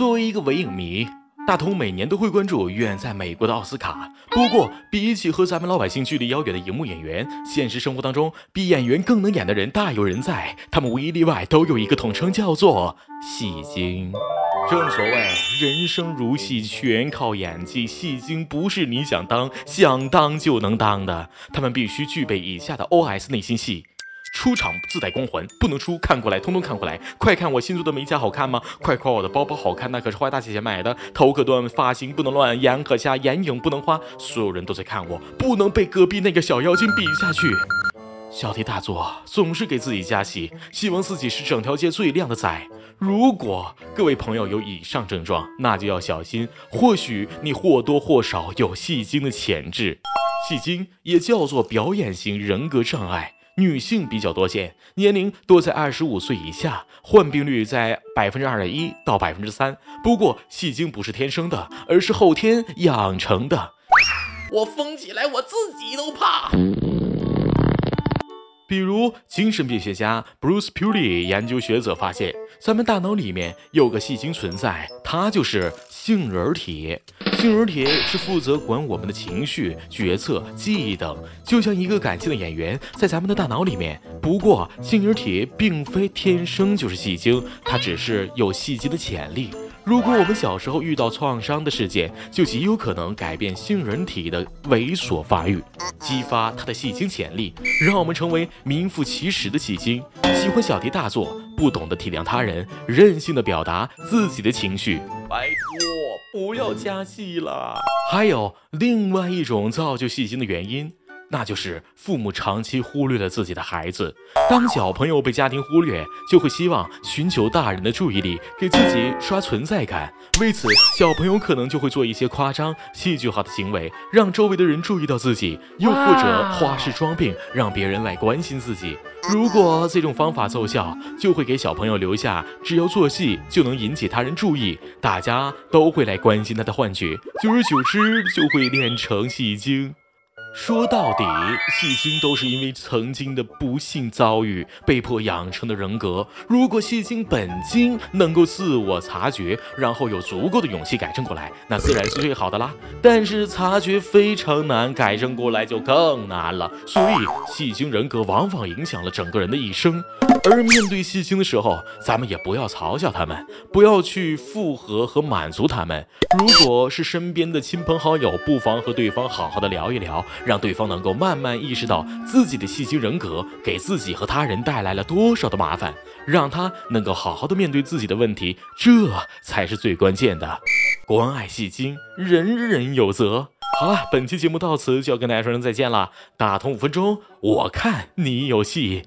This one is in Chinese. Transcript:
作为一个伪影迷。大同每年都会关注远在美国的奥斯卡。不过，比起和咱们老百姓距离遥远的荧幕演员，现实生活当中比演员更能演的人大有人在。他们无一例外都有一个统称，叫做戏精。正所谓人生如戏，全靠演技。戏精不是你想当想当就能当的，他们必须具备以下的 OS 内心戏。出场自带光环，不能出，看过来，通通看过来！快看我新做的美甲好看吗？快夸我的包包好看，那可是花大钱买的。头可断，发型不能乱，眼可瞎，眼影不能花。所有人都在看我，不能被隔壁那个小妖精比下去。小题大做，总是给自己加戏，希望自己是整条街最靓的仔。如果各位朋友有以上症状，那就要小心，或许你或多或少有戏精的潜质。戏精也叫做表演型人格障碍。女性比较多见，年龄多在二十五岁以下，患病率在百分之二点一到百分之三。不过戏精不是天生的，而是后天养成的。我疯起来，我自己都怕。比如，精神病学家 Bruce Purley 研究学者发现，咱们大脑里面有个戏精存在，它就是杏仁体。杏仁铁是负责管我们的情绪、决策、记忆等，就像一个感性的演员在咱们的大脑里面。不过，杏仁铁并非天生就是戏精，它只是有戏精的潜力。如果我们小时候遇到创伤的事件，就极有可能改变杏仁体的猥琐发育，激发它的戏精潜力，让我们成为名副其实的戏精，喜欢小题大做，不懂得体谅他人，任性的表达自己的情绪。拜托，不要加戏了。还有另外一种造就戏精的原因。那就是父母长期忽略了自己的孩子。当小朋友被家庭忽略，就会希望寻求大人的注意力，给自己刷存在感。为此，小朋友可能就会做一些夸张、戏剧化的行为，让周围的人注意到自己，又或者花式装病，让别人来关心自己。如果这种方法奏效，就会给小朋友留下只要做戏就能引起他人注意，大家都会来关心他的幻觉。久而久之，就会练成戏精。说到底，戏精都是因为曾经的不幸遭遇被迫养成的人格。如果戏精本精能够自我察觉，然后有足够的勇气改正过来，那自然是最好的啦。但是察觉非常难，改正过来就更难了。所以，戏精人格往往影响了整个人的一生。而面对戏精的时候，咱们也不要嘲笑他们，不要去附和和满足他们。如果是身边的亲朋好友，不妨和对方好好的聊一聊，让对方能够慢慢意识到自己的戏精人格给自己和他人带来了多少的麻烦，让他能够好好的面对自己的问题，这才是最关键的。关爱戏精，人人有责。好了，本期节目到此就要跟大家说声再见了。打通五分钟，我看你有戏。